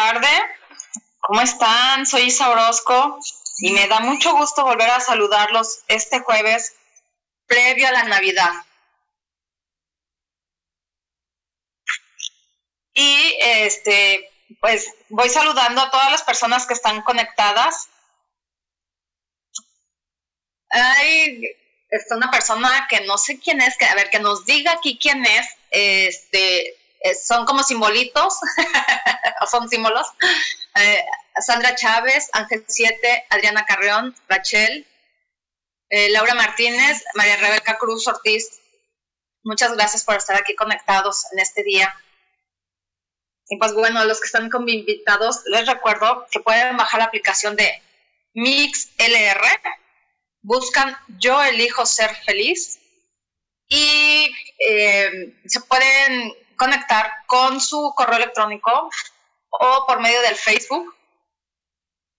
Tarde. ¿Cómo están? Soy Isa Orozco y me da mucho gusto volver a saludarlos este jueves previo a la Navidad. Y este, pues voy saludando a todas las personas que están conectadas. Hay está una persona que no sé quién es, que a ver, que nos diga aquí quién es. Este, son como simbolitos, o son símbolos. Eh, Sandra Chávez, Ángel 7, Adriana Carreón, Rachel, eh, Laura Martínez, María Rebeca Cruz Ortiz. Muchas gracias por estar aquí conectados en este día. Y pues bueno, a los que están como invitados, les recuerdo que pueden bajar la aplicación de MixLR, buscan Yo elijo ser feliz y se pueden conectar con su correo electrónico o por medio del Facebook.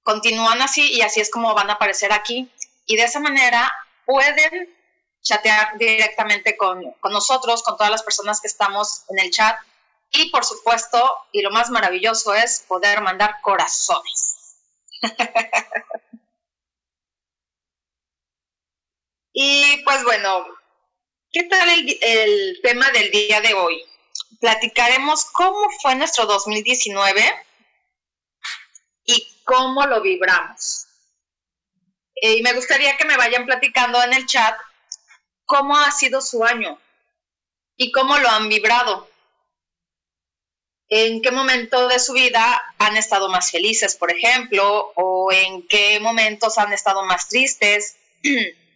Continúan así y así es como van a aparecer aquí. Y de esa manera pueden chatear directamente con, nosotros, con todas las personas que estamos en el chat. Y por supuesto, y lo más maravilloso es poder mandar corazones. y pues bueno, ¿qué tal el, el tema del día de hoy? Platicaremos cómo fue nuestro 2019 y cómo lo vibramos. Eh, y me gustaría que me vayan platicando en el chat cómo ha sido su año y cómo lo han vibrado. ¿En qué momento de su vida han estado más felices, por ejemplo? ¿O en qué momentos han estado más tristes?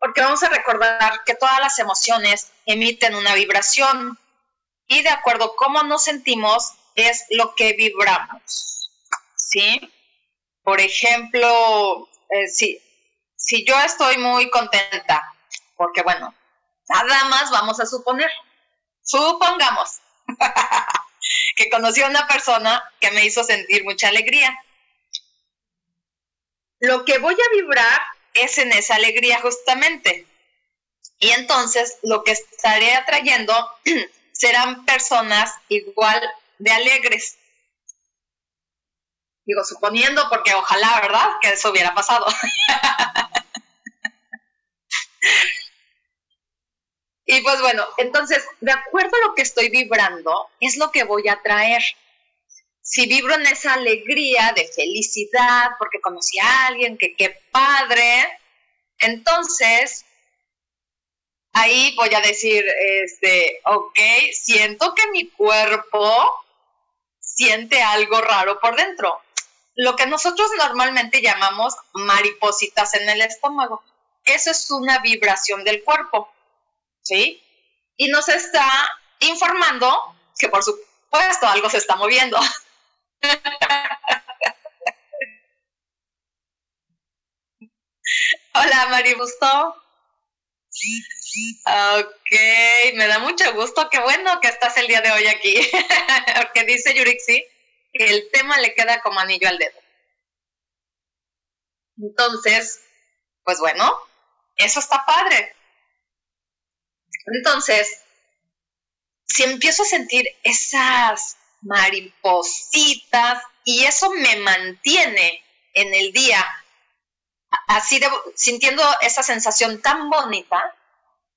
porque vamos a recordar que todas las emociones emiten una vibración y de acuerdo a cómo nos sentimos es lo que vibramos. ¿Sí? Por ejemplo, eh, si, si yo estoy muy contenta, porque bueno, nada más vamos a suponer, supongamos que conocí a una persona que me hizo sentir mucha alegría. Lo que voy a vibrar es en esa alegría justamente. Y entonces lo que estaré atrayendo serán personas igual de alegres. Digo, suponiendo, porque ojalá, ¿verdad? Que eso hubiera pasado. y pues bueno, entonces, de acuerdo a lo que estoy vibrando, es lo que voy a traer si vibro en esa alegría de felicidad porque conocí a alguien, que qué padre, entonces ahí voy a decir, este, ok, siento que mi cuerpo siente algo raro por dentro. Lo que nosotros normalmente llamamos maripositas en el estómago. eso es una vibración del cuerpo, ¿sí? Y nos está informando que por supuesto algo se está moviendo. Hola, Mari Busto. Ok, me da mucho gusto. Qué bueno que estás el día de hoy aquí. Porque dice Yurixi que el tema le queda como anillo al dedo. Entonces, pues bueno, eso está padre. Entonces, si empiezo a sentir esas maripositas y eso me mantiene en el día así de, sintiendo esa sensación tan bonita,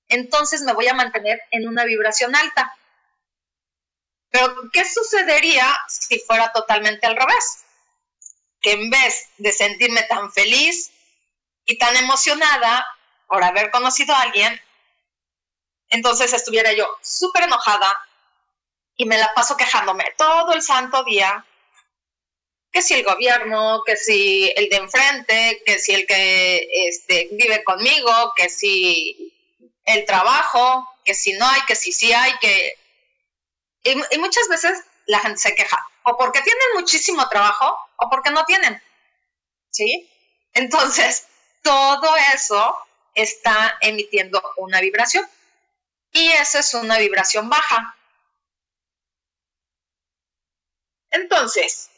entonces me voy a mantener en una vibración alta. Pero, ¿qué sucedería si fuera totalmente al revés? Que en vez de sentirme tan feliz y tan emocionada por haber conocido a alguien, entonces estuviera yo súper enojada y me la paso quejándome todo el santo día que si el gobierno, que si el de enfrente, que si el que este, vive conmigo, que si el trabajo, que si no hay, que si sí hay, que... Y, muchas veces la gente se queja, o porque tienen muchísimo trabajo, o porque no tienen. ¿Sí? Entonces, todo eso está emitiendo una vibración. Y esa es una vibración baja. Entonces,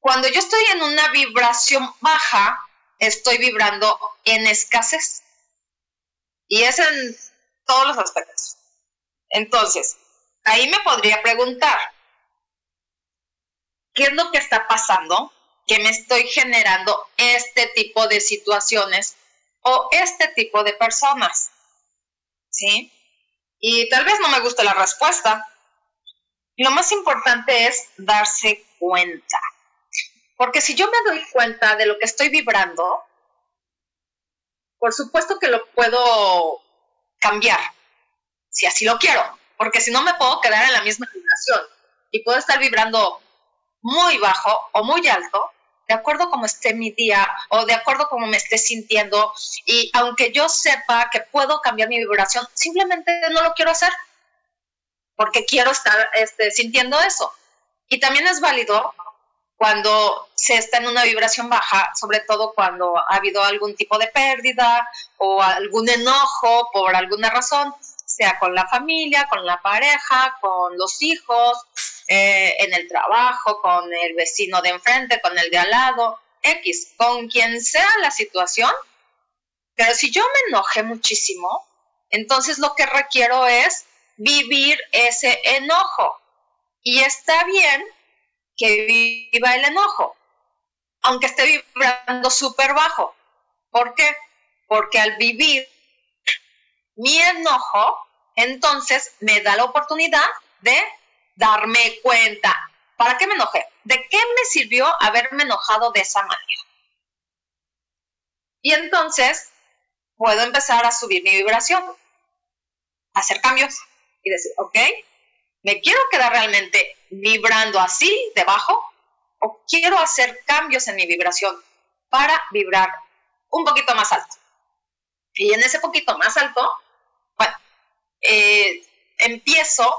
cuando yo estoy en una vibración baja, estoy vibrando en escasez. Y es en todos los aspectos. Entonces, ahí me podría preguntar, ¿qué es lo que está pasando? Que me estoy generando este tipo de situaciones o este tipo de personas. ¿Sí? Y tal vez no me guste la respuesta. Lo más importante es darse cuenta. Porque si yo me doy cuenta de lo que estoy vibrando, por supuesto que lo puedo cambiar, si así lo quiero, porque si no me puedo quedar en la misma vibración y puedo estar vibrando muy bajo o muy alto, de acuerdo como esté mi día o de acuerdo como me esté sintiendo y aunque yo sepa que puedo cambiar mi vibración, simplemente no lo quiero hacer porque quiero estar este, sintiendo eso. Y también es válido cuando se está en una vibración baja, sobre todo cuando ha habido algún tipo de pérdida o algún enojo por alguna razón, sea con la familia, con la pareja, con los hijos, eh, en el trabajo, con el vecino de enfrente, con el de al lado, X, con quien sea la situación. Pero si yo me enojé muchísimo, entonces lo que requiero es vivir ese enojo. Y está bien que viva el enojo, aunque esté vibrando súper bajo. ¿Por qué? Porque al vivir mi enojo, entonces me da la oportunidad de darme cuenta. ¿Para qué me enojé? ¿De qué me sirvió haberme enojado de esa manera? Y entonces puedo empezar a subir mi vibración, hacer cambios y decir, ok, ¿me quiero quedar realmente vibrando así debajo o quiero hacer cambios en mi vibración para vibrar un poquito más alto. Y en ese poquito más alto, bueno, eh, empiezo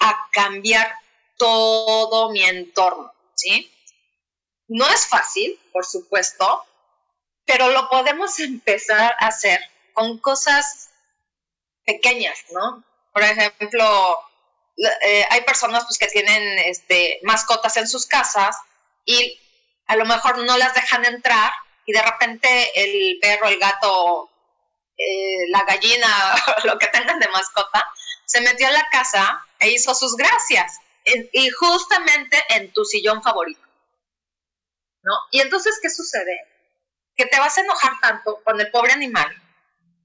a cambiar todo mi entorno, ¿sí? No es fácil, por supuesto, pero lo podemos empezar a hacer con cosas pequeñas, ¿no? Por ejemplo, eh, hay personas pues, que tienen este, mascotas en sus casas y a lo mejor no las dejan entrar y de repente el perro, el gato, eh, la gallina, lo que tengan de mascota, se metió a la casa e hizo sus gracias. y justamente en tu sillón favorito. ¿No? Y entonces, ¿qué sucede? Que te vas a enojar tanto con el pobre animal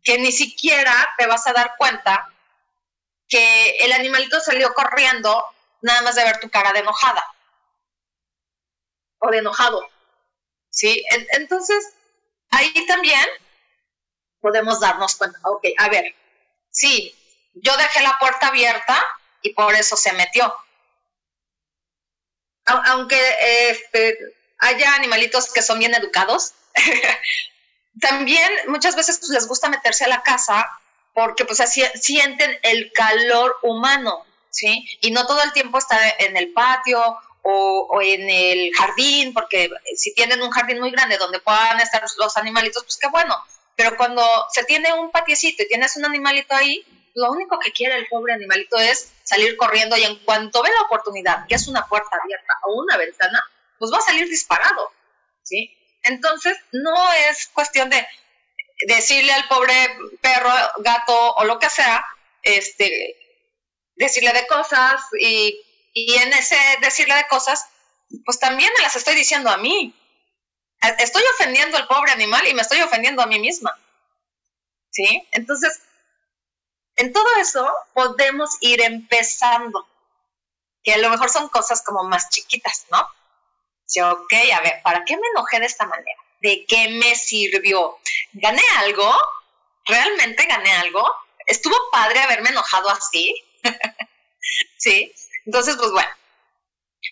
que ni siquiera te vas a dar cuenta el animalito salió corriendo nada más de ver tu cara de enojada o de enojado. ¿Sí? Entonces, ahí también podemos darnos cuenta, ok, a ver, sí, yo dejé la puerta abierta y por eso se metió. Aunque este, haya animalitos que son bien educados, también muchas veces les gusta meterse a la casa porque pues así sienten el calor humano, ¿sí? Y no todo el tiempo está en el patio o, en el jardín, porque si tienen un jardín muy grande donde puedan estar los animalitos, pues qué bueno. Pero cuando se tiene un patiecito y tienes un animalito ahí, lo único que quiere el pobre animalito es salir corriendo y en cuanto ve la oportunidad, que es una puerta abierta o una ventana, pues va a salir disparado, ¿sí? Entonces, no es cuestión de decirle al pobre perro, gato o lo que sea, este, decirle de cosas y, y en ese decirle de cosas, pues también me las estoy diciendo a mí. Estoy ofendiendo al pobre animal y me estoy ofendiendo a mí misma. ¿Sí? Entonces, en todo eso podemos ir empezando, que a lo mejor son cosas como más chiquitas, ¿no? Sí, ok, a ver, ¿para qué me enojé de esta manera? ¿De qué me sirvió? ¿Gané algo? ¿Realmente gané algo? ¿Estuvo padre haberme enojado así? sí, entonces, pues bueno.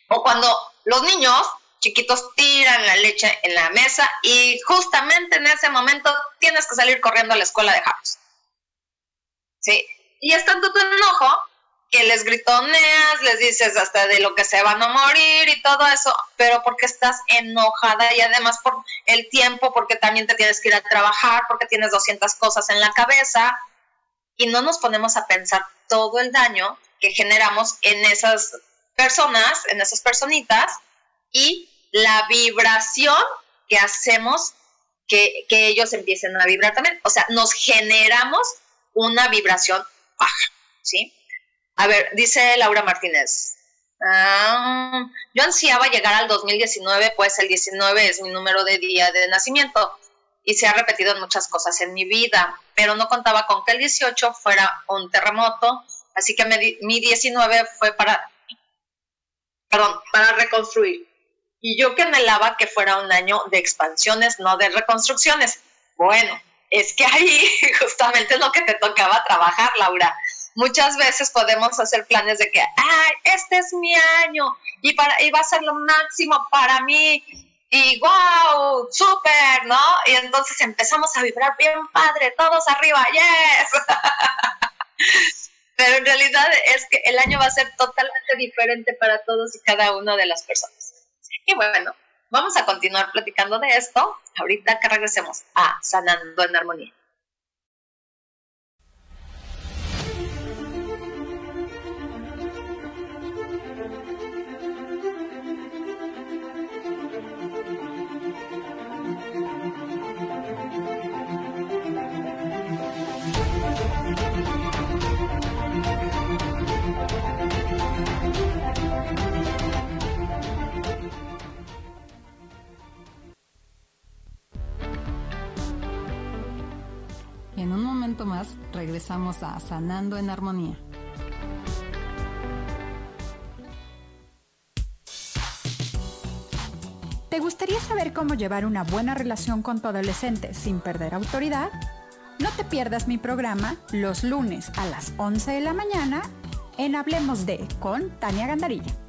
O cuando los niños chiquitos tiran la leche en la mesa y justamente en ese momento tienes que salir corriendo a la escuela de House. ¿Sí? Y es tanto tu enojo que les gritoneas, les dices hasta de lo que se van a morir y todo eso, pero porque estás enojada y además por el tiempo, porque también te tienes que ir a trabajar, porque tienes 200 cosas en la cabeza y no nos ponemos a pensar todo el daño que generamos en esas personas, en esas personitas y la vibración que hacemos que, que ellos empiecen a vibrar también. O sea, nos generamos una vibración baja, ¿sí? A ver, dice Laura Martínez. Ah, yo ansiaba llegar al 2019, pues el 19 es mi número de día de nacimiento y se ha repetido en muchas cosas en mi vida, pero no contaba con que el 18 fuera un terremoto, así que mi 19 fue para, perdón, para reconstruir. Y yo que anhelaba que fuera un año de expansiones, no de reconstrucciones. Bueno, es que ahí justamente es lo que te tocaba trabajar, Laura muchas veces podemos hacer planes de que, ay, este es mi año y, para, y va a ser lo máximo para mí y wow, súper, ¿no? Y entonces empezamos a vibrar bien padre, todos arriba, yes. Pero en realidad es que el año va a ser totalmente diferente para todos y cada una de las personas. Y bueno, vamos a continuar platicando de esto ahorita que regresemos a Sanando en Armonía. Más regresamos a Sanando en Armonía. ¿Te gustaría saber cómo llevar una buena relación con tu adolescente sin perder autoridad? No te pierdas mi programa los lunes a las 11 de la mañana en Hablemos de con Tania Gandarilla.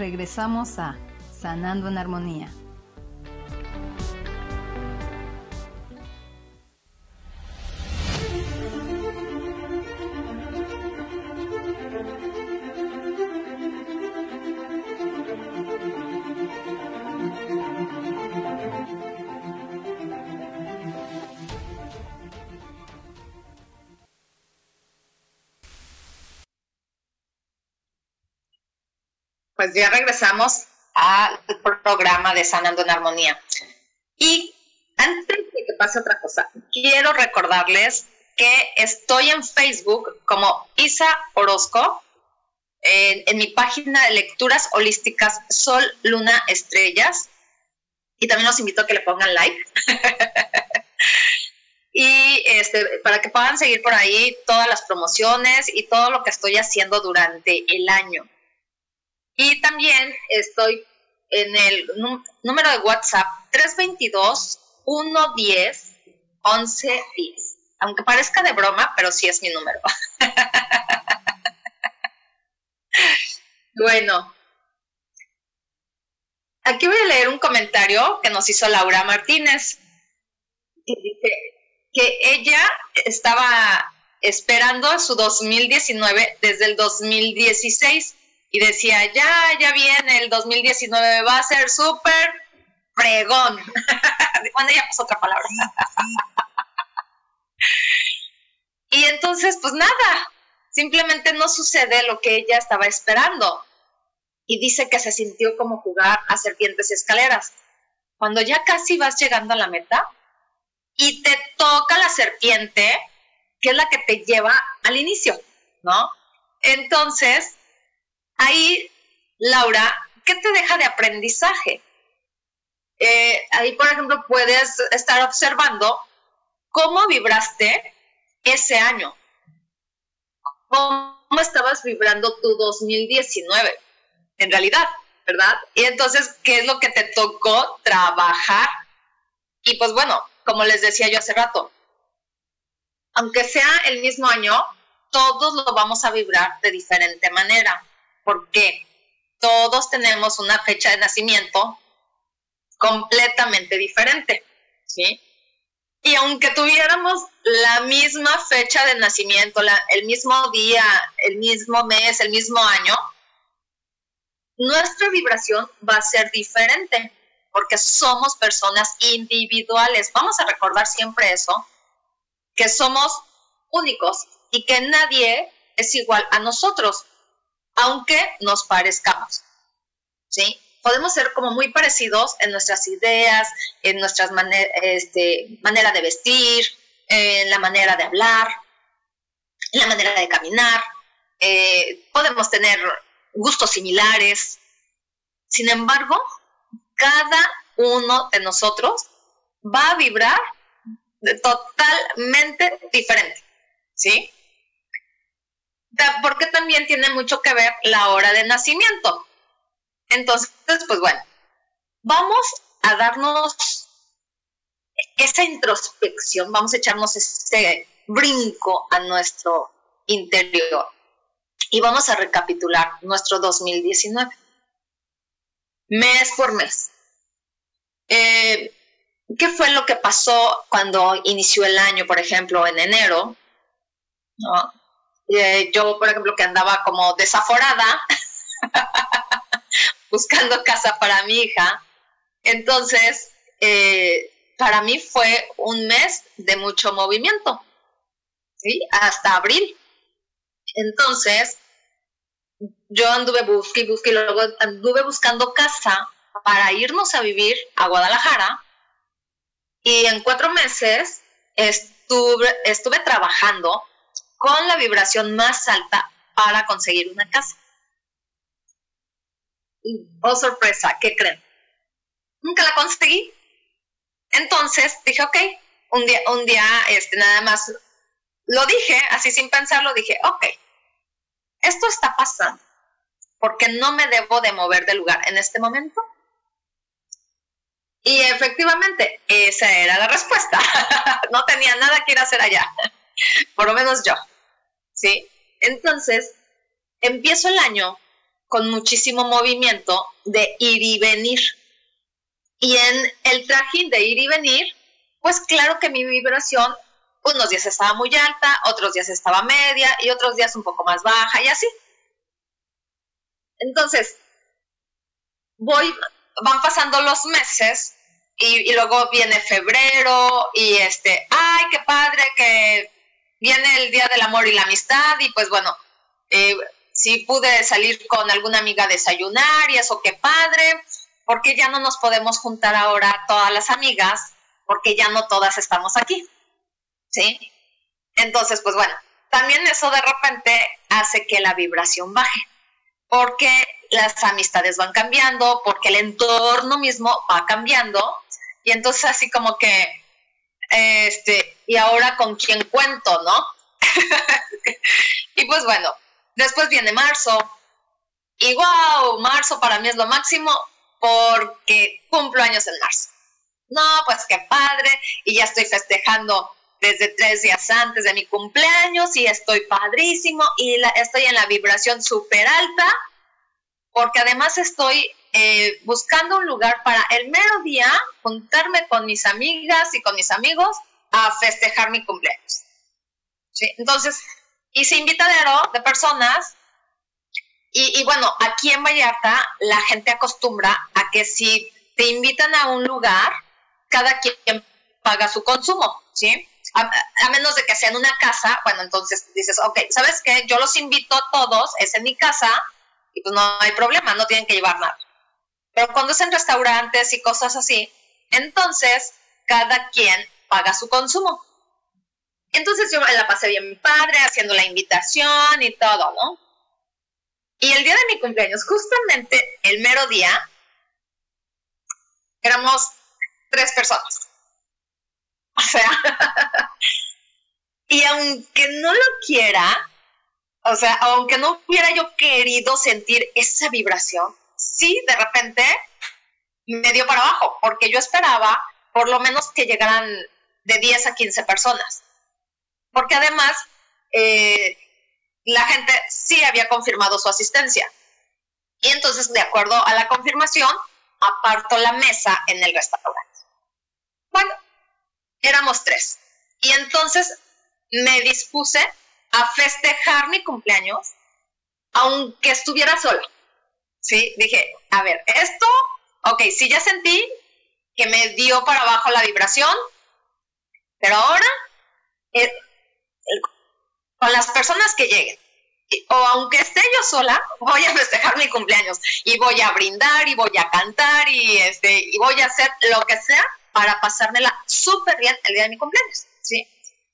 Regresamos a Sanando en Armonía. Pues ya regresamos al programa de Sanando en Armonía. Y antes de que pase otra cosa, quiero recordarles que estoy en Facebook como Isa Orozco, en, mi página de lecturas holísticas Sol, Luna, Estrellas. Y también los invito a que le pongan like. y este, para que puedan seguir por ahí todas las promociones y todo lo que estoy haciendo durante el año. Y también estoy en el número de WhatsApp 322-110-1110. Aunque parezca de broma, pero sí es mi número. bueno, aquí voy a leer un comentario que nos hizo Laura Martínez, que dice que ella estaba esperando su 2019 desde el 2016 y decía, ya, ya viene el 2019, va a ser súper fregón. bueno, ya pasó otra palabra. y entonces, pues nada, simplemente no sucede lo que ella estaba esperando. Y dice que se sintió como jugar a serpientes y escaleras. Cuando ya casi vas llegando a la meta y te toca la serpiente, que es la que te lleva al inicio, ¿no? Entonces, ahí, Laura, ¿qué te deja de aprendizaje? Eh, ahí, por ejemplo, puedes estar observando cómo vibraste ese año. ¿Cómo estabas vibrando tu 2019? En realidad, ¿verdad? Y entonces, ¿qué es lo que te tocó trabajar? Y pues bueno, como les decía yo hace rato, aunque sea el mismo año, todos lo vamos a vibrar de diferente manera porque todos tenemos una fecha de nacimiento completamente diferente, ¿sí? Y aunque tuviéramos la misma fecha de nacimiento, el mismo día, el mismo mes, el mismo año, nuestra vibración va a ser diferente porque somos personas individuales. Vamos a recordar siempre eso, que somos únicos y que nadie es igual a nosotros aunque nos parezcamos. ¿Sí? Podemos ser como muy parecidos en nuestras ideas, en nuestras este, manera de vestir, en la manera de hablar, en la manera de caminar. Eh, podemos tener gustos similares. Sin embargo, cada uno de nosotros va a vibrar totalmente diferente. ¿Sí? porque también tiene mucho que ver la hora de nacimiento. Entonces, pues bueno, vamos a darnos esa introspección, vamos a echarnos ese brinco a nuestro interior y vamos a recapitular nuestro 2019, mes por mes. Eh, ¿Qué fue lo que pasó cuando inició el año, por ejemplo, en enero? ¿no? Eh, yo, por ejemplo, que andaba como desaforada, buscando casa para mi hija. Entonces, eh, para mí fue un mes de mucho movimiento, ¿sí? Hasta abril. Entonces, yo anduve busque y y luego anduve buscando casa para irnos a vivir a Guadalajara y en cuatro meses estuve, estuve trabajando con la vibración más alta para conseguir una casa. Oh sorpresa, ¿qué creen? Nunca la conseguí. Entonces dije, ok, un día, un día, este, nada más lo dije, así sin pensarlo, dije, ok, esto está pasando, porque no me debo de mover de lugar en este momento. Y efectivamente, esa era la respuesta. no tenía nada que ir a hacer allá, por lo menos yo. ¿Sí? Entonces, empiezo el año con muchísimo movimiento de ir y venir. Y en el trajín de ir y venir, pues claro que mi vibración unos días estaba muy alta, otros días estaba media y otros días un poco más baja y así. Entonces, voy, van pasando los meses y, luego viene febrero y este, ay, viene el Día del Amor y la Amistad y pues bueno, eh, si pude salir con alguna amiga a desayunar y eso, qué padre, porque ya no nos podemos juntar ahora todas las amigas, porque ya no todas estamos aquí. ¿sí? Entonces, pues bueno, también eso de repente hace que la vibración baje, porque las amistades van cambiando, porque el entorno mismo va cambiando, y entonces así como que, este, y ahora con quién cuento, ¿no? y pues bueno, después viene marzo, y wow, marzo para mí es lo máximo porque cumplo años en marzo. No, pues qué padre, y ya estoy festejando desde tres días antes de mi cumpleaños y estoy padrísimo y estoy en la vibración súper alta porque además estoy eh, buscando un lugar para el mero día juntarme con mis amigas y con mis amigos a festejar mi cumpleaños. ¿Sí? Entonces, hice invitadero de personas y, y bueno, aquí en Vallarta la gente acostumbra a que si te invitan a un lugar, cada quien paga su consumo, ¿sí? a, menos de que sea en una casa, bueno, entonces dices, ok, ¿sabes qué? Yo los invito a todos, es en mi casa, y pues no hay problema, no tienen que llevar nada. Pero cuando es en restaurantes y cosas así, entonces cada quien paga su consumo. Entonces yo la pasé bien padre, haciendo la invitación y todo, ¿no? Y el día de mi cumpleaños, justamente el mero día, éramos tres personas. O sea, y aunque no lo quiera, o sea, aunque no hubiera yo querido sentir esa vibración, sí, de repente me dio para abajo, porque yo esperaba por lo menos que llegaran de 10 a 15 personas. Porque además, eh, la gente sí había confirmado su asistencia. Y entonces, de acuerdo a la confirmación, aparto la mesa en el restaurante. Bueno, éramos tres. Y entonces me dispuse a festejar mi cumpleaños, aunque estuviera sola. ¿Sí? Dije, a ver, esto, ok, sí ya sentí que me dio para abajo la vibración, pero ahora, eh, con las personas que lleguen, o aunque esté yo sola, voy a festejar mi cumpleaños y voy a brindar y voy a cantar y este y voy a hacer lo que sea para pasármela súper bien el día de mi cumpleaños, ¿sí?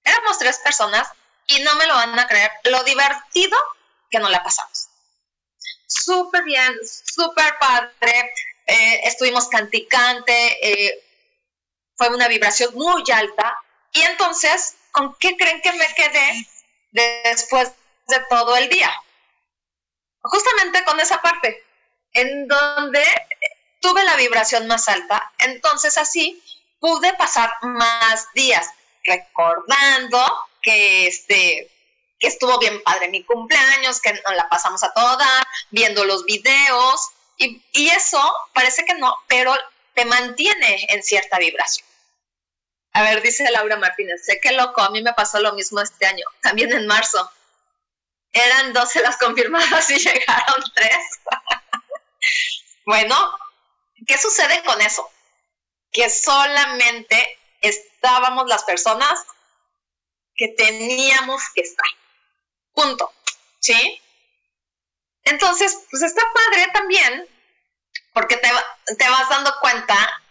Éramos tres personas y no me lo van a creer. Lo divertido que nos la pasamos. Súper bien, súper padre, eh, estuvimos canticante, eh, fue una vibración muy alta. Y entonces, ¿con qué creen que me quedé después de todo el día? Justamente con esa parte, en donde tuve la vibración más alta, entonces así pude pasar más días recordando que este que estuvo bien padre mi cumpleaños, que nos la pasamos a toda, viendo los videos, y, y eso parece que no, pero te mantiene en cierta vibración. A ver, dice Laura Martínez, sé que loco, a mí me pasó lo mismo este año, también en marzo. Eran 12 las confirmadas y llegaron 3. bueno, ¿qué sucede con eso? que solamente estábamos las personas que teníamos que estar. Punto. ¿sí? Entonces, pues está padre también, porque te, te vas dando cuenta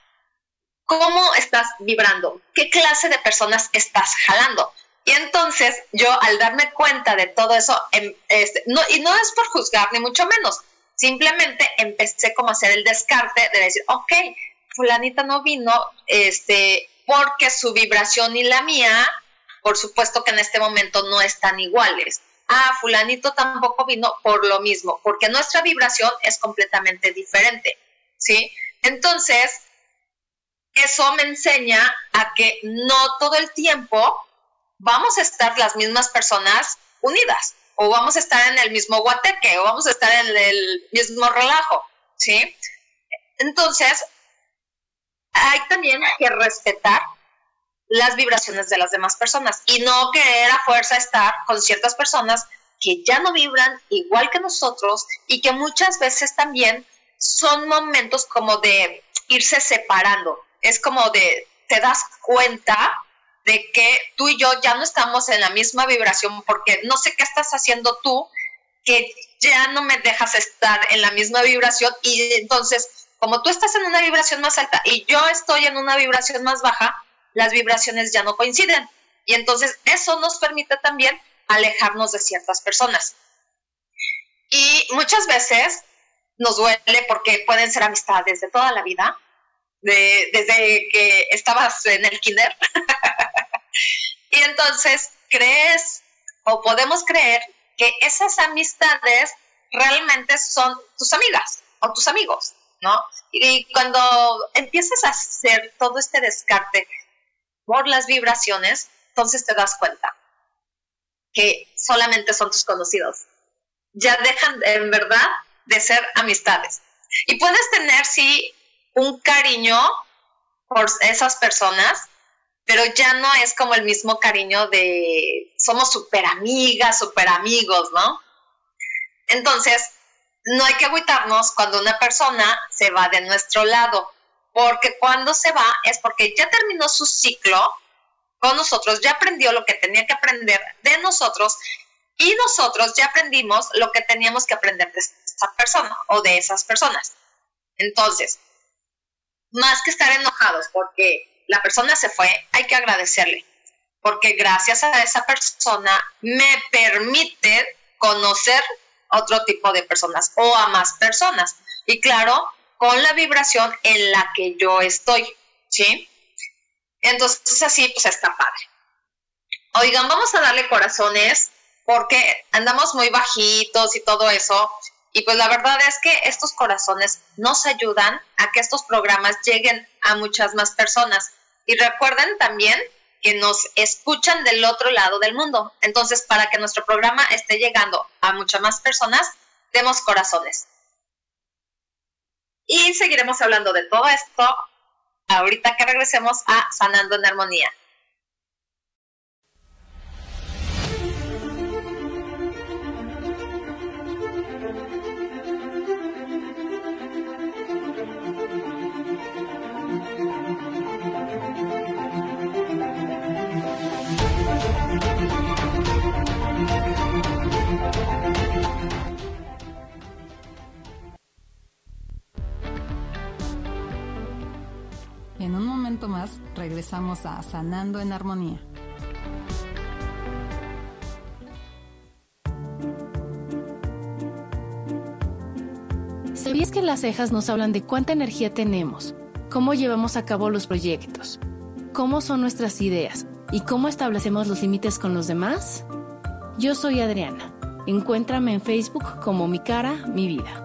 cómo estás vibrando, qué clase de personas estás jalando. Y entonces yo al darme cuenta de todo eso, em, este, no, y no es por juzgar ni mucho menos, simplemente empecé como a hacer el descarte de decir, ok, fulanita no vino, este, porque su vibración y la mía, por supuesto que en este momento no están iguales. Ah, fulanito tampoco vino por lo mismo, porque nuestra vibración es completamente diferente, ¿sí? Entonces, eso me enseña a que no todo el tiempo vamos a estar las mismas personas unidas, o vamos a estar en el mismo guateque, o vamos a estar en el mismo relajo, ¿sí? Entonces, hay también que respetar las vibraciones de las demás personas y no querer a fuerza estar con ciertas personas que ya no vibran igual que nosotros y que muchas veces también son momentos como de irse separando. Es como de, te das cuenta de que tú y yo ya no estamos en la misma vibración porque no sé qué estás haciendo tú, que ya no me dejas estar en la misma vibración y entonces, como tú estás en una vibración más alta y yo estoy en una vibración más baja, las vibraciones ya no coinciden. Y entonces eso nos permite también alejarnos de ciertas personas. Y muchas veces nos duele porque pueden ser amistades de toda la vida, desde que estabas en el kinder. y entonces crees o podemos creer que esas amistades realmente son tus amigas o tus amigos, ¿no? Y cuando empiezas a hacer todo este descarte por las vibraciones, entonces te das cuenta que solamente son tus conocidos. Ya dejan en verdad de ser amistades. Y puedes tener, sí, un cariño por esas personas, pero ya no es como el mismo cariño de somos súper amigas, súper amigos, ¿no? Entonces, no hay que agüitarnos cuando una persona se va de nuestro lado, porque cuando se va es porque ya terminó su ciclo con nosotros, ya aprendió lo que tenía que aprender de nosotros y nosotros ya aprendimos lo que teníamos que aprender de esa persona o de esas personas. Entonces, más que estar enojados porque la persona se fue, hay que agradecerle, porque gracias a esa persona me permite conocer otro tipo de personas o a más personas. Y claro, con la vibración en la que yo estoy, ¿sí? Entonces así, pues está padre. Oigan, vamos a darle corazones porque andamos muy bajitos y todo eso. Y pues la verdad es que estos corazones nos ayudan a que estos programas lleguen a muchas más personas. Y recuerden también que nos escuchan del otro lado del mundo. Entonces, para que nuestro programa esté llegando a muchas más personas, demos corazones. Y seguiremos hablando de todo esto ahorita que regresemos a Sanando en Armonía. En un momento más regresamos a Sanando en Armonía. ¿Sabías que las cejas nos hablan de cuánta energía tenemos, cómo llevamos a cabo los proyectos, cómo son nuestras ideas y cómo establecemos los límites con los demás? Yo soy Adriana. Encuéntrame en Facebook como Mi Cara, Mi Vida.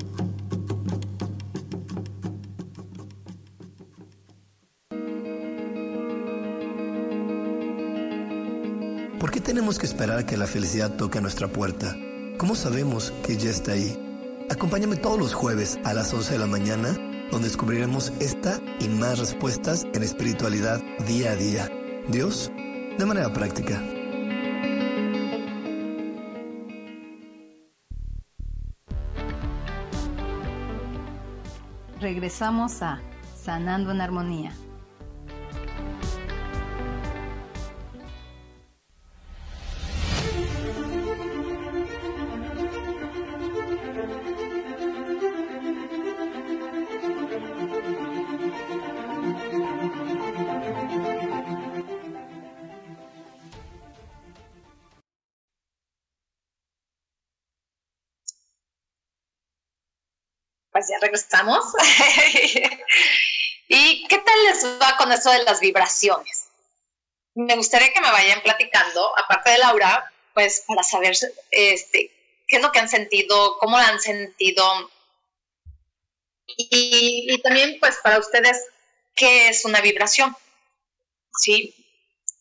Tenemos que esperar a que la felicidad toque a nuestra puerta? ¿Cómo sabemos que ya está ahí? Acompáñame todos los jueves a las 11 de la mañana, donde descubriremos esta y más respuestas en espiritualidad día a día. Dios, de manera práctica. regresamos a Sanando en Armonía. Regresamos. ¿Y qué tal les va con eso de las vibraciones? Me gustaría que me vayan platicando, aparte de Laura, pues para saber este, qué es lo que han sentido, cómo lo han sentido. Y, y también, pues para ustedes, ¿qué es una vibración? ¿Sí?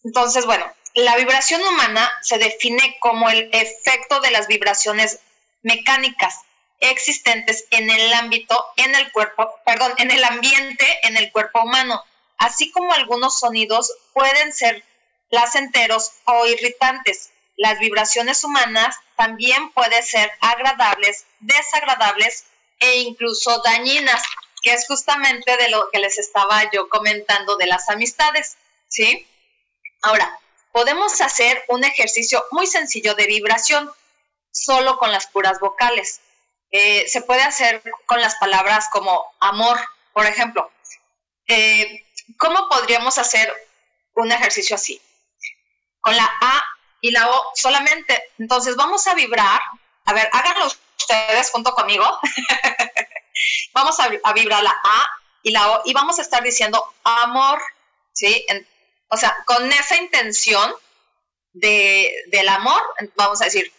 Entonces, bueno, la vibración humana se define como el efecto de las vibraciones mecánicas existentes en el ámbito, en el cuerpo, perdón, en el ambiente, en el cuerpo humano, así como algunos sonidos pueden ser placenteros o irritantes. Las vibraciones humanas también pueden ser agradables, desagradables e incluso dañinas, que es justamente de lo que les estaba yo comentando de las amistades, ¿sí? Ahora, podemos hacer un ejercicio muy sencillo de vibración solo con las puras vocales. Eh, se puede hacer con las palabras como amor, por ejemplo. Eh, ¿Cómo podríamos hacer un ejercicio así? Con la A y la O solamente. Entonces vamos a vibrar. A ver, háganlo ustedes junto conmigo. vamos a, vibrar la A y la O y vamos a estar diciendo amor, ¿sí? o sea, con esa intención de, del amor, vamos a decir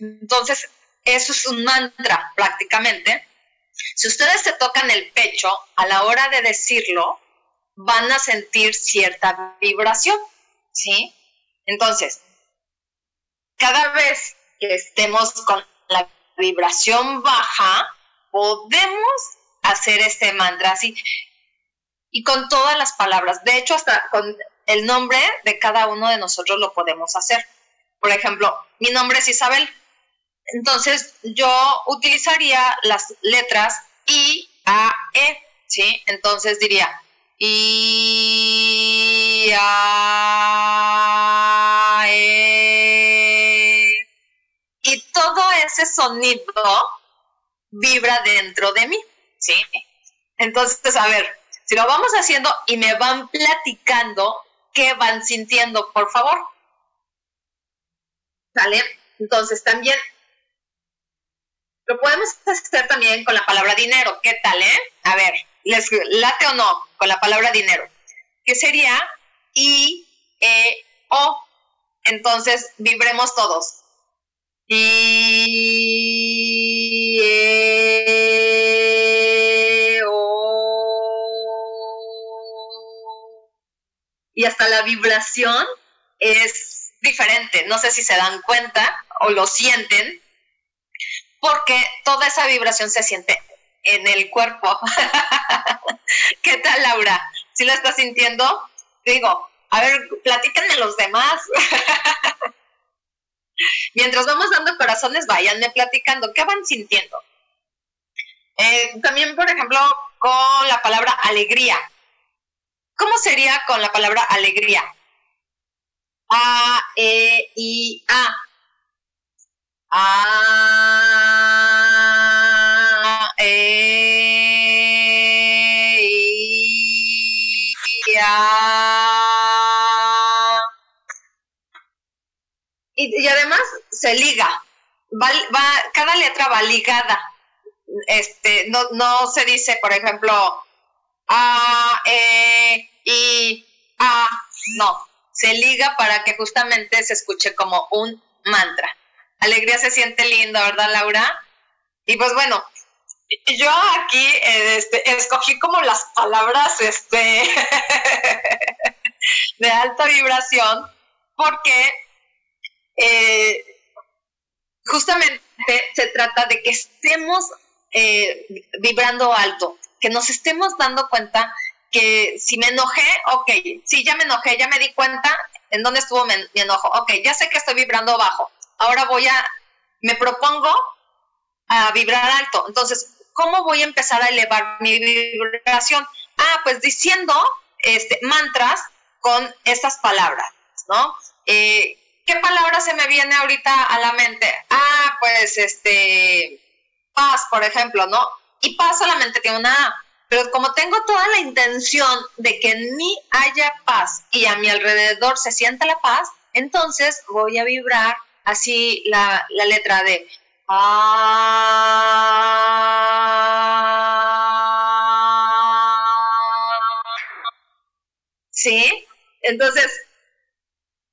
entonces, eso es un mantra prácticamente. Si ustedes se tocan el pecho, a la hora de decirlo, van a sentir cierta vibración, ¿sí? Entonces, cada vez que estemos con la vibración baja, podemos hacer este mantra así y con todas las palabras. De hecho, hasta con el nombre de cada uno de nosotros lo podemos hacer. Por ejemplo, mi nombre es Isabel. Entonces, yo utilizaría las letras I, A, E, ¿sí? Entonces diría I, A, E. Y todo ese sonido vibra dentro de mí, ¿sí? Entonces, a ver, si lo vamos haciendo y me van platicando qué van sintiendo, por favor. ¿Sale? Entonces también lo podemos hacer también con la palabra dinero. ¿Qué tal, eh? A ver, ¿les late o no con la palabra dinero? ¿Qué sería I, E, O. Entonces, vibremos todos. I, E, O. y hasta la vibración es diferente. No sé si se dan cuenta o lo sienten, porque toda esa vibración se siente en el cuerpo. ¿Qué tal, Laura? ¿Sí lo estás sintiendo? Digo, a ver, platíquenme los demás. Mientras vamos dando corazones, váyanme platicando. ¿Qué van sintiendo? Eh, también, por ejemplo, con la palabra alegría. ¿Cómo sería con la palabra alegría? A, E, I, A. A, E, I, A. Y, además se liga. Va, cada letra va ligada. Este, no, no se dice, por ejemplo, A, E, I, A. No, se liga para que justamente se escuche como un mantra. Alegría se siente lindo, ¿verdad, Laura? Y pues bueno, yo aquí este, escogí como las palabras este, de alta vibración porque eh, justamente se trata de que estemos eh, vibrando alto, que nos estemos dando cuenta que si me enojé, ok, sí, ya me enojé, ya me di cuenta en dónde estuvo mi, enojo, ok, ya sé que estoy vibrando bajo, ahora voy a, me propongo a vibrar alto, entonces, ¿cómo voy a empezar a elevar mi vibración? Ah, pues diciendo este, mantras con estas palabras, ¿no? Eh, ¿Qué palabra se me viene ahorita a la mente? Ah, pues este, paz, por ejemplo, ¿no? Y paz solamente tiene una A pero como tengo toda la intención de que en mí haya paz y a mi alrededor se sienta la paz, entonces voy a vibrar así la, letra de ¿Sí? Entonces,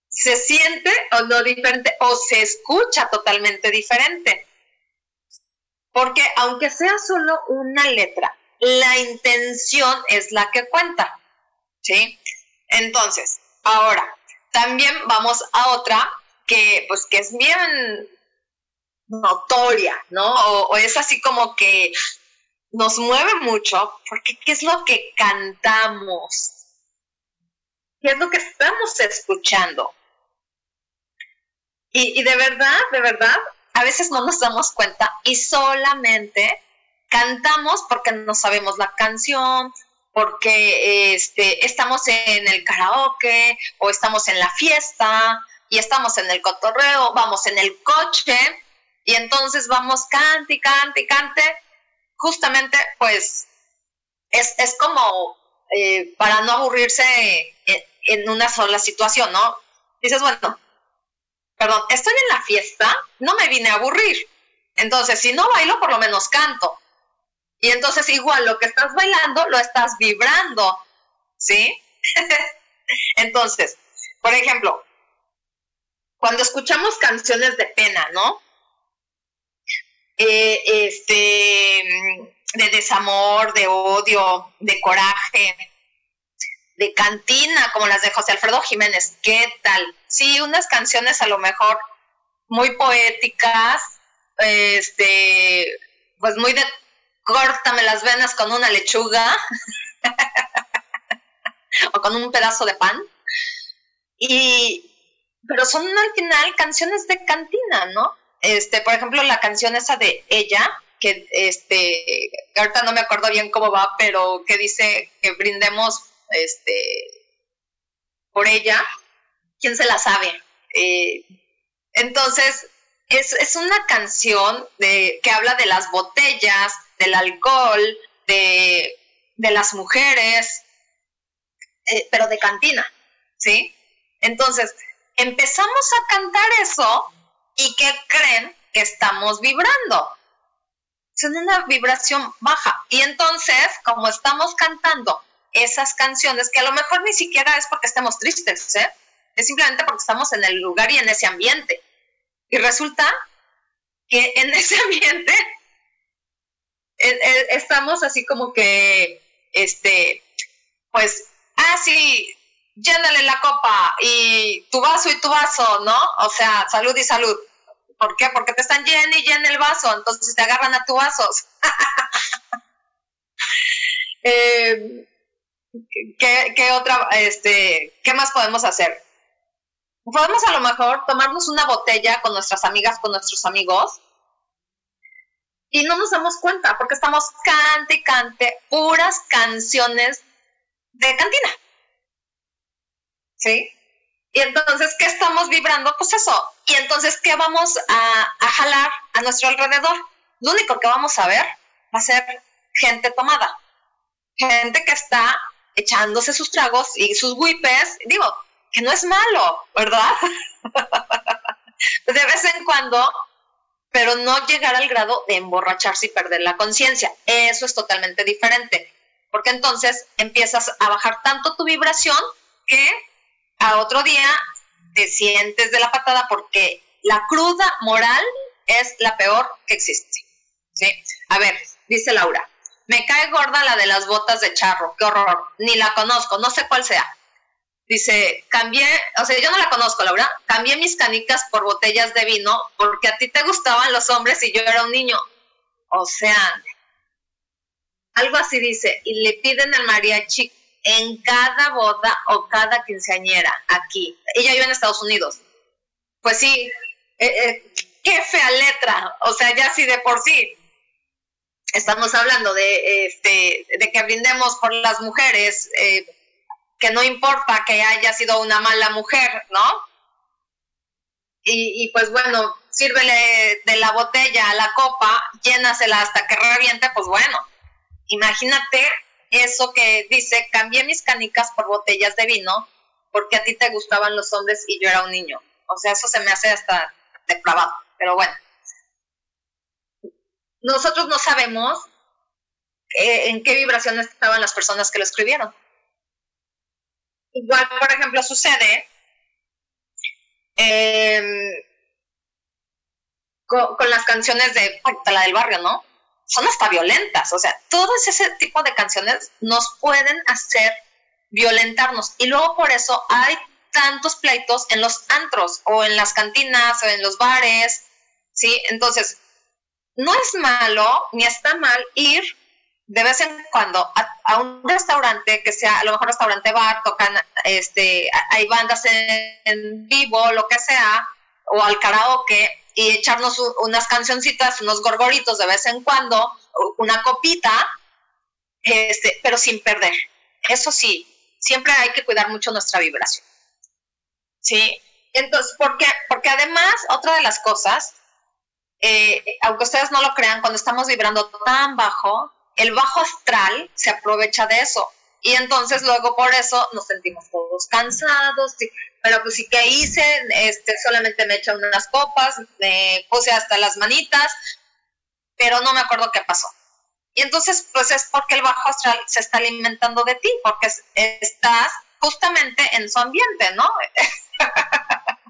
se siente o no diferente o se escucha totalmente diferente. Porque aunque sea solo una letra, la intención es la que cuenta. ¿Sí? Entonces, ahora, también vamos a otra que, pues, que es bien notoria, ¿no? O, es así como que nos mueve mucho, porque ¿qué es lo que cantamos? ¿Qué es lo que estamos escuchando? Y, y de verdad, de verdad, a veces no nos damos cuenta y solamente cantamos porque no sabemos la canción, porque este, estamos en el karaoke o estamos en la fiesta y estamos en el cotorreo, vamos en el coche y entonces vamos cante cante cante. Justamente, pues, es, como eh, para no aburrirse en, en una sola situación, ¿no? Dices, bueno, perdón, estoy en la fiesta, no me vine a aburrir. Entonces, si no bailo, por lo menos canto. Y entonces igual lo que estás bailando lo estás vibrando, ¿sí? entonces, por ejemplo, cuando escuchamos canciones de pena, ¿no? Eh, este, de desamor, de odio, de coraje, de cantina, como las de José Alfredo Jiménez, ¿qué tal? Sí, unas canciones a lo mejor muy poéticas, este, pues muy de córtame las venas con una lechuga o con un pedazo de pan. Y, pero son al final canciones de cantina, ¿no? Este, por ejemplo, la canción esa de ella, que este, ahorita no me acuerdo bien cómo va, pero que dice que brindemos este por ella, ¿quién se la sabe? Eh, entonces, es, es, una canción de, que habla de las botellas, del alcohol, de, las mujeres, eh, pero de cantina, ¿sí? Entonces, empezamos a cantar eso y ¿qué creen? Que estamos vibrando. Es una vibración baja. Y entonces, como estamos cantando esas canciones, que a lo mejor ni siquiera es porque estemos tristes, ¿eh? es simplemente porque estamos en el lugar y en ese ambiente. Y resulta que en ese ambiente estamos así como que, este, pues, ah, sí, llénale la copa y tu vaso y tu vaso, ¿no? O sea, salud y salud. ¿Por qué? Porque te están lleno y lleno el vaso, entonces te agarran a tu vasos. Eh, ¿Qué, otra, este, qué más podemos hacer? Podemos a lo mejor tomarnos una botella con nuestras amigas, con nuestros amigos, y no nos damos cuenta porque estamos cante y cante puras canciones de cantina. ¿Sí? Y entonces, ¿qué estamos vibrando? Pues eso. Y entonces, ¿qué vamos a, a jalar a nuestro alrededor? Lo único que vamos a ver va a ser gente tomada. Gente que está echándose sus tragos y sus whippes. Digo, que no es malo, ¿verdad? de vez en cuando, pero no llegar al grado de emborracharse y perder la conciencia. Eso es totalmente diferente, porque entonces empiezas a bajar tanto tu vibración que a otro día te sientes de la patada porque la cruda moral es la peor que existe. ¿sí? A ver, dice Laura, me cae gorda la de las botas de charro, qué horror, ni la conozco, no sé cuál sea. Dice, cambié, o sea, yo no la conozco, Laura, cambié mis canicas por botellas de vino porque a ti te gustaban los hombres y yo era un niño. O sea, algo así dice, y le piden al mariachi en cada boda o cada quinceañera aquí. Ella vive en Estados Unidos. Pues sí, eh, eh, qué fea letra, o sea, ya sí de por sí. Estamos hablando de, este, de que brindemos por las mujeres. Eh, que no importa que haya sido una mala mujer, ¿no? Y, pues bueno, sírvele de la botella a la copa, llénasela hasta que reviente, pues bueno, imagínate eso que dice, cambié mis canicas por botellas de vino porque a ti te gustaban los hombres y yo era un niño. O sea, eso se me hace hasta depravado, pero bueno. Nosotros no sabemos eh, en qué vibraciones estaban las personas que lo escribieron. Igual, por ejemplo, sucede em, con, las canciones de la del barrio, ¿no? Son hasta violentas, o sea, todo ese tipo de canciones nos pueden hacer violentarnos y luego por eso hay tantos pleitos en los antros o en las cantinas o en los bares, ¿sí? Entonces, no es malo ni está mal ir de vez en cuando a, un restaurante que sea a lo mejor restaurante bar tocan este hay bandas en, vivo lo que sea o al karaoke y echarnos unas cancioncitas unos gorgoritos de vez en cuando una copita este pero sin perder eso sí siempre hay que cuidar mucho nuestra vibración sí entonces ¿por qué? porque además otra de las cosas eh, aunque ustedes no lo crean cuando estamos vibrando tan bajo el bajo astral se aprovecha de eso. Y entonces luego por eso nos sentimos todos cansados, pero pues sí que hice, este, solamente me eché unas copas, me puse hasta las manitas, pero no me acuerdo qué pasó. Y entonces pues es porque el bajo astral se está alimentando de ti, porque estás justamente en su ambiente, ¿no?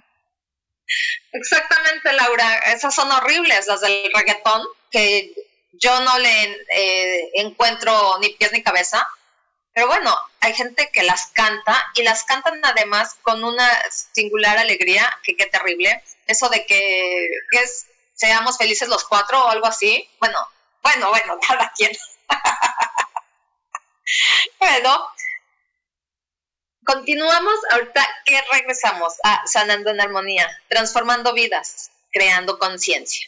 Exactamente, Laura, esas son horribles, las del reggaetón, que yo no le eh, encuentro ni pies ni cabeza, pero bueno, hay gente que las canta y las cantan además con una singular alegría, que qué terrible, eso de que, seamos felices los cuatro o algo así, bueno, bueno, bueno, cada quien. bueno, continuamos ahorita que regresamos a Sanando en Armonía, transformando vidas, creando conciencia.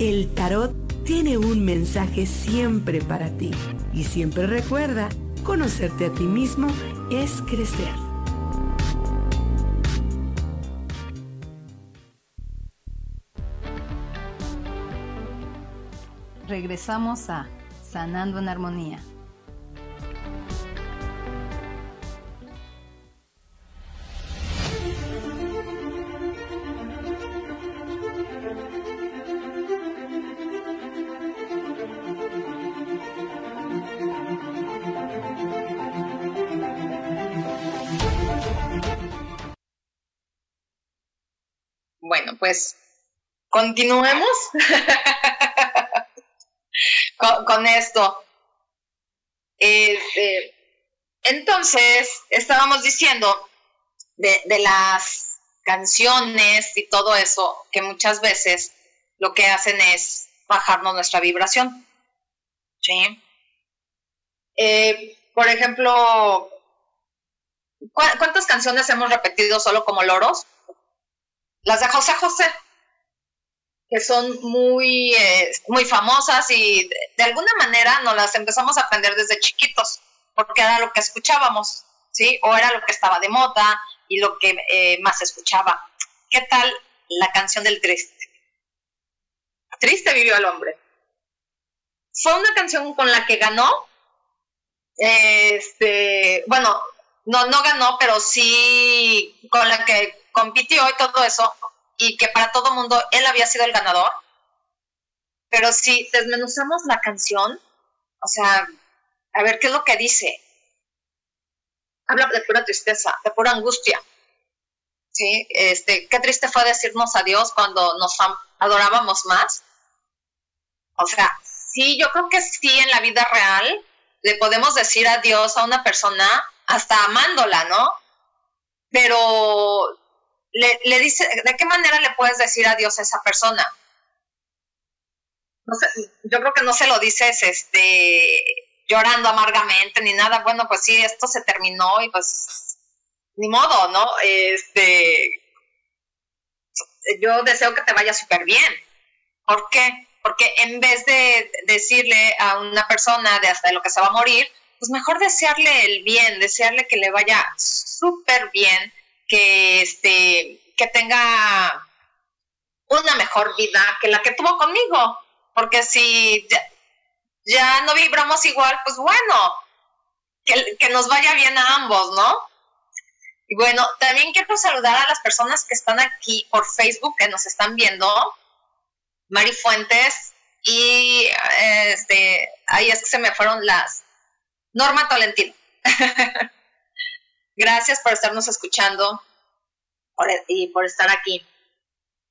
El tarot tiene un mensaje siempre para ti. Y siempre recuerda, conocerte a ti mismo es crecer. Regresamos a Sanando en Armonía. Pues continuemos con, esto. Este, entonces, estábamos diciendo de, de las canciones y todo eso, que muchas veces lo que hacen es bajarnos nuestra vibración. ¿Sí? Eh, por ejemplo, ¿cuántas canciones hemos repetido solo como loros? Las de José José, que son muy, eh, muy famosas y de, alguna manera nos las empezamos a aprender desde chiquitos, porque era lo que escuchábamos, ¿sí? O era lo que estaba de moda y lo que eh, más escuchaba. ¿Qué tal la canción del triste? Triste vivió el hombre. Fue una canción con la que ganó, este, bueno, no, no ganó, pero sí con la que compitió y todo eso, y que para todo mundo él había sido el ganador. Pero si desmenuzamos la canción, o sea, a ver qué es lo que dice. Habla de pura tristeza, de pura angustia. Sí, este, qué triste fue decirnos adiós cuando nos adorábamos más. O sea, sí, yo creo que sí en la vida real le podemos decir adiós a una persona hasta amándola, ¿no? Pero le, dice, ¿de qué manera le puedes decir adiós a esa persona? No sé, yo creo que no se lo dices este llorando amargamente ni nada. Bueno, pues sí, esto se terminó y pues ni modo, ¿no? Este yo deseo que te vaya súper bien. ¿Por qué? Porque en vez de decirle a una persona de hasta lo que se va a morir, pues mejor desearle el bien, desearle que le vaya súper bien, que este que tenga una mejor vida que la que tuvo conmigo, porque si ya, no vibramos igual, pues bueno, que, que nos vaya bien a ambos, ¿no? Y bueno, también quiero saludar a las personas que están aquí por Facebook, que nos están viendo. Mari Fuentes y este, ahí es que se me fueron las. Norma Tolentino. Gracias por estarnos escuchando y por estar aquí.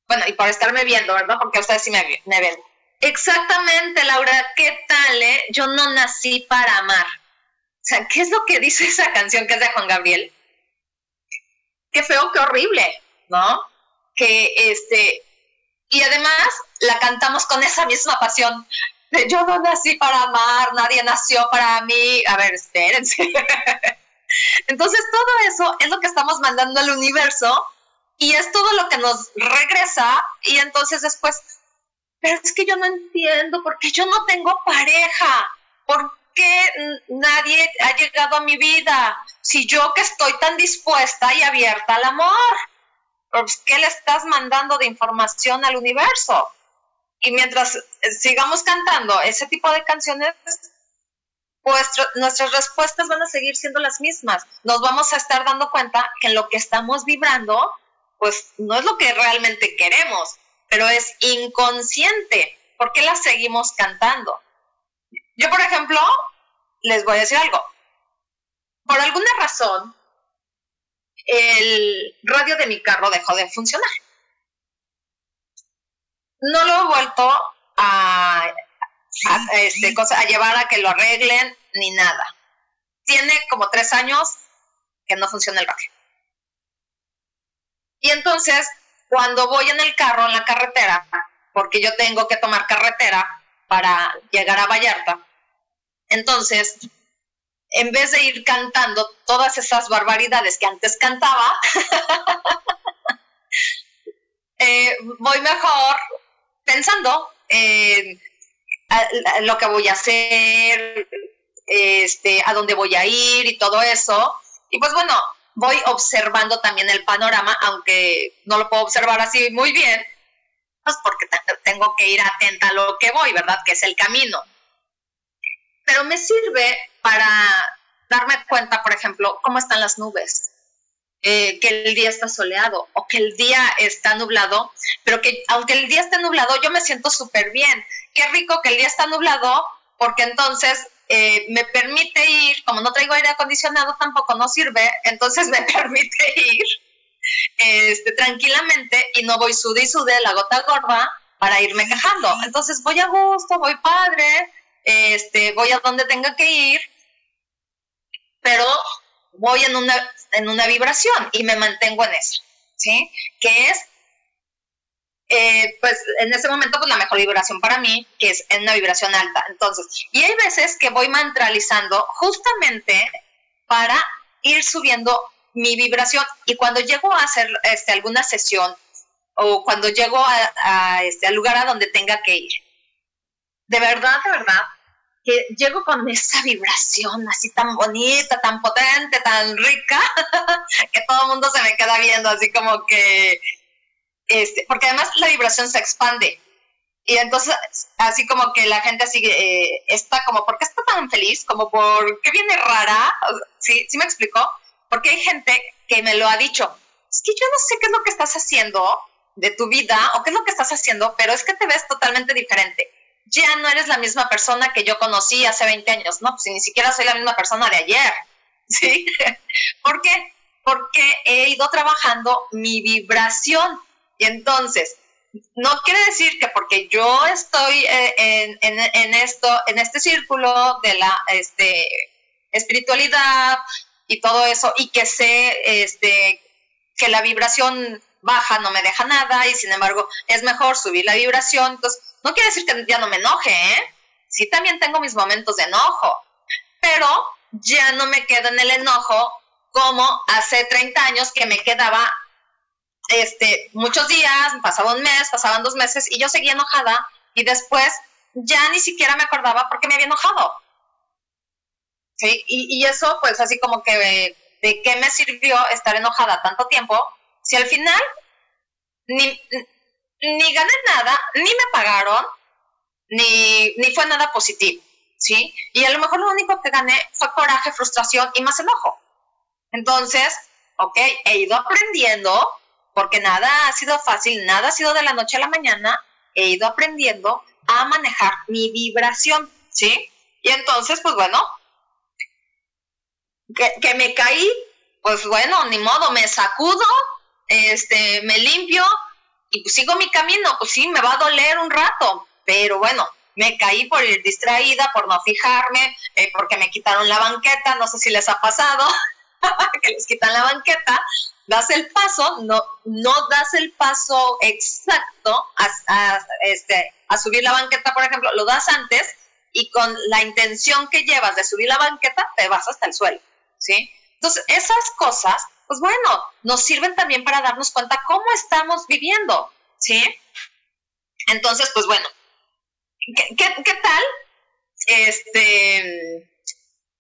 Bueno, y por estarme viendo, ¿verdad? Porque ustedes sí me, me ven. Exactamente, Laura, ¿qué tal? Eh? Yo no nací para amar. O sea, ¿qué es lo que dice esa canción que es de Juan Gabriel? Qué feo, qué horrible, ¿no? Que este, y además la cantamos con esa misma pasión. De, yo no nací para amar, nadie nació para mí. A ver, espérense. Entonces todo eso es lo que estamos mandando al universo y es todo lo que nos regresa y entonces después, pero es que yo no entiendo porque yo no tengo pareja, ¿por qué nadie ha llegado a mi vida? Si yo que estoy tan dispuesta y abierta al amor, pues, ¿qué le estás mandando de información al universo? Y mientras sigamos cantando ese tipo de canciones, nuestras respuestas van a seguir siendo las mismas. Nos vamos a estar dando cuenta que lo que estamos vibrando, pues no es lo que realmente queremos, pero es inconsciente. ¿Por qué la seguimos cantando? Yo, por ejemplo, les voy a decir algo. Por alguna razón, el radio de mi carro dejó de funcionar. No lo he vuelto a, este, cosa, a llevar a que lo arreglen ni nada. Tiene como tres años que no funciona el radio. Y entonces, cuando voy en el carro, en la carretera, porque yo tengo que tomar carretera para llegar a Vallarta, entonces, en vez de ir cantando todas esas barbaridades que antes cantaba, eh, voy mejor pensando en lo que voy a hacer, este, a dónde voy a ir y todo eso. Y pues bueno, voy observando también el panorama, aunque no lo puedo observar así muy bien, pues porque tengo que ir atenta a lo que voy, ¿verdad? Que es el camino. Pero me sirve para darme cuenta, por ejemplo, cómo están las nubes, eh, que el día está soleado o que el día está nublado, pero que aunque el día esté nublado, yo me siento súper bien. Qué rico que el día está nublado, porque entonces eh, me permite ir, como no traigo aire acondicionado tampoco no sirve, entonces me permite ir este, tranquilamente y no voy sude y sude la gota gorda para irme quejando. Entonces voy a gusto, voy padre, este, voy a donde tenga que ir, pero voy en una, en una vibración y me mantengo en eso, ¿sí? Que es eh, pues en ese momento pues la mejor vibración para mí, que es en una vibración alta. Entonces, y hay veces que voy mantralizando justamente para ir subiendo mi vibración y cuando llego a hacer este, alguna sesión o cuando llego a, este, al lugar a donde tenga que ir, de verdad, de verdad, que llego con esa vibración así tan bonita, tan potente, tan rica, que todo el mundo se me queda viendo así como que este, porque además la vibración se expande. Y entonces, así como que la gente sigue, eh, está como, ¿por qué está tan feliz? Como, ¿por qué viene rara? ¿Sí, ¿Sí me explicó? Porque hay gente que me lo ha dicho, es que yo no sé qué es lo que estás haciendo de tu vida o qué es lo que estás haciendo, pero es que te ves totalmente diferente. Ya no eres la misma persona que yo conocí hace 20 años, ¿no? Pues ni siquiera soy la misma persona de ayer, ¿sí? ¿Por qué? Porque he ido trabajando mi vibración y entonces, no quiere decir que porque yo estoy eh, en, esto, en este círculo de la este, espiritualidad y todo eso, y que sé este, que la vibración baja no me deja nada, y sin embargo es mejor subir la vibración. Entonces, no quiere decir que ya no me enoje, ¿eh? Sí, también tengo mis momentos de enojo, pero ya no me quedo en el enojo como hace 30 años que me quedaba este, muchos días, pasaba un mes, pasaban dos meses y yo seguía enojada y después ya ni siquiera me acordaba por qué me había enojado. ¿Sí? Y, eso, pues así como que de, qué me sirvió estar enojada tanto tiempo si al final ni, ni gané nada, ni me pagaron, ni, ni fue nada positivo. ¿Sí? Y a lo mejor lo único que gané fue coraje, frustración y más enojo. Entonces, ok, he ido aprendiendo porque nada ha sido fácil, nada ha sido de la noche a la mañana, he ido aprendiendo a manejar mi vibración, ¿sí? Y entonces, pues bueno, que, me caí pues bueno, ni modo, me sacudo, este, me limpio y sigo mi camino, pues sí, me va a doler un rato, pero bueno, me caí por ir distraída, por no fijarme, eh, porque me quitaron la banqueta, no sé si les ha pasado, que les quitan la banqueta, das el paso, no, no das el paso exacto a, este, a subir la banqueta, por ejemplo, lo das antes y con la intención que llevas de subir la banqueta, te vas hasta el suelo, ¿sí? Entonces, esas cosas, pues bueno, nos sirven también para darnos cuenta cómo estamos viviendo, ¿sí? Entonces, pues bueno, ¿Qué, tal? Este,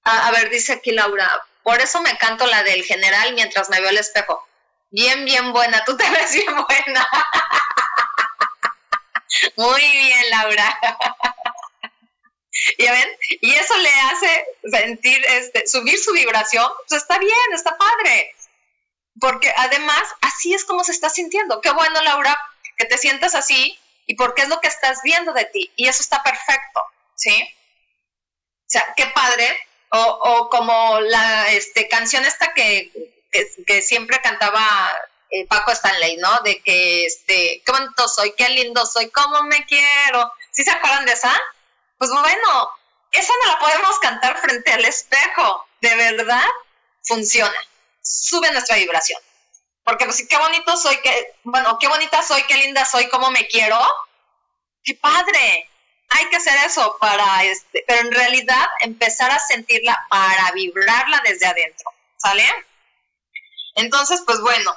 a, ver, dice aquí Laura, por eso me canto la del general mientras me veo al espejo. Bien, bien buena, tú te ves bien buena. Muy bien, Laura. ¿Ya ven? Y eso le hace sentir, este, subir su vibración, pues está bien, está padre. Porque además, así es como se está sintiendo. Qué bueno, Laura, que te sientas así y porque es lo que estás viendo de ti. Y eso está perfecto, ¿sí? O sea, qué padre. O, como la este, canción esta que, que, siempre cantaba eh, Paco Stanley, ¿no? De que, este, qué bonito soy, qué lindo soy, cómo me quiero. ¿Sí se acuerdan de esa? Pues bueno, esa no la podemos cantar frente al espejo. De verdad, funciona. Sube nuestra vibración porque pues qué bonito soy, qué, bueno, qué bonita soy, qué linda soy, cómo me quiero, qué padre. Hay que hacer eso para, este, pero en realidad empezar a sentirla para vibrarla desde adentro, ¿sale? Entonces, pues bueno,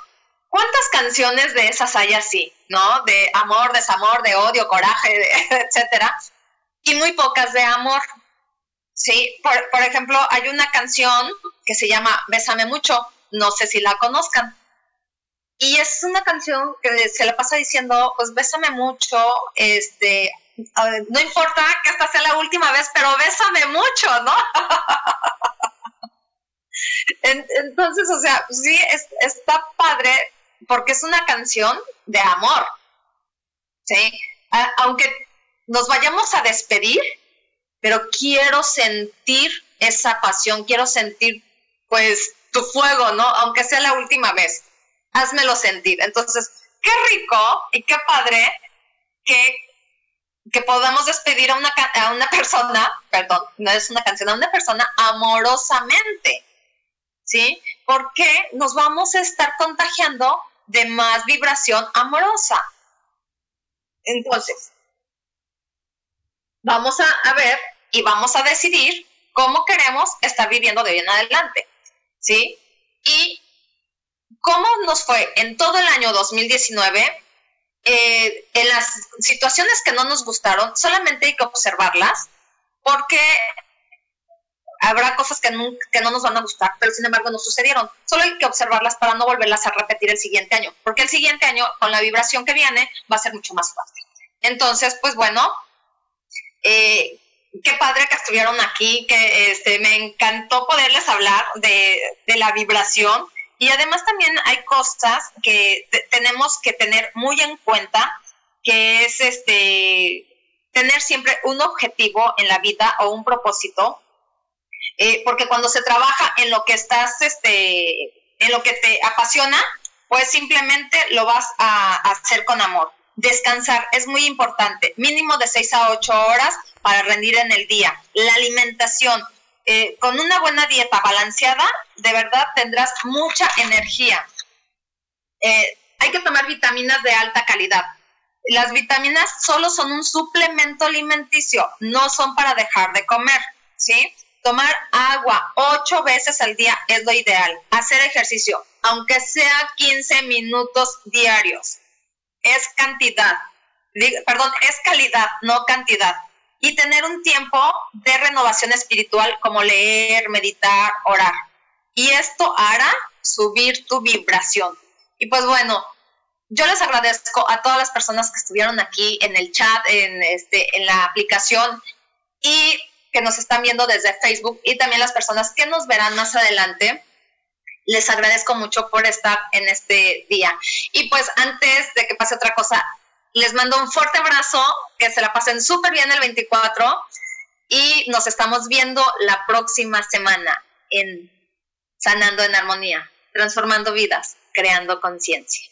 ¿cuántas canciones de esas hay así, no? De amor, desamor, de odio, coraje, etcétera, y muy pocas de amor. Sí, por, por ejemplo, hay una canción que se llama Bésame mucho, no sé si la conozcan. Y es una canción que se la pasa diciendo, pues bésame mucho, este, no importa que esta sea la última vez, pero bésame mucho, ¿no? Entonces, o sea, sí, está padre porque es una canción de amor, ¿sí? aunque nos vayamos a despedir, pero quiero sentir esa pasión, quiero sentir, pues, tu fuego, ¿no? Aunque sea la última vez házmelo sentir. Entonces, qué rico y qué padre que, que podamos despedir a una, a una persona, perdón, no es una canción, a una persona amorosamente, ¿sí? Porque nos vamos a estar contagiando de más vibración amorosa. Entonces, vamos a, a ver y vamos a decidir cómo queremos estar viviendo de hoy en adelante, ¿sí? Y ¿Cómo nos fue en todo el año 2019? Eh, en las situaciones que no nos gustaron, solamente hay que observarlas, porque habrá cosas que no, que no nos van a gustar, pero sin embargo no sucedieron. Solo hay que observarlas para no volverlas a repetir el siguiente año, porque el siguiente año, con la vibración que viene, va a ser mucho más fácil. Entonces, pues bueno, eh, qué padre que estuvieron aquí, que este, me encantó poderles hablar de, de la vibración y además también hay cosas que tenemos que tener muy en cuenta, que es este tener siempre un objetivo en la vida o un propósito, eh, porque cuando se trabaja en lo que estás, este, en lo que te apasiona, pues simplemente lo vas a, a hacer con amor. Descansar es muy importante, mínimo de 6 a 8 horas para rendir en el día. La alimentación, eh, con una buena dieta balanceada, de verdad tendrás mucha energía. Eh, hay que tomar vitaminas de alta calidad. Las vitaminas solo son un suplemento alimenticio, no son para dejar de comer, ¿sí? Tomar agua ocho veces al día es lo ideal. Hacer ejercicio, aunque sea 15 minutos diarios. Es cantidad, perdón, es calidad, no cantidad y tener un tiempo de renovación espiritual como leer, meditar, orar. Y esto hará subir tu vibración. Y pues bueno, yo les agradezco a todas las personas que estuvieron aquí en el chat, en, este, en la aplicación y que nos están viendo desde Facebook y también las personas que nos verán más adelante. Les agradezco mucho por estar en este día. Y pues antes de que pase otra cosa, les mando un fuerte abrazo, que se la pasen súper bien el 24 y nos estamos viendo la próxima semana en Sanando en Armonía. transformando vidas, creando conciencia.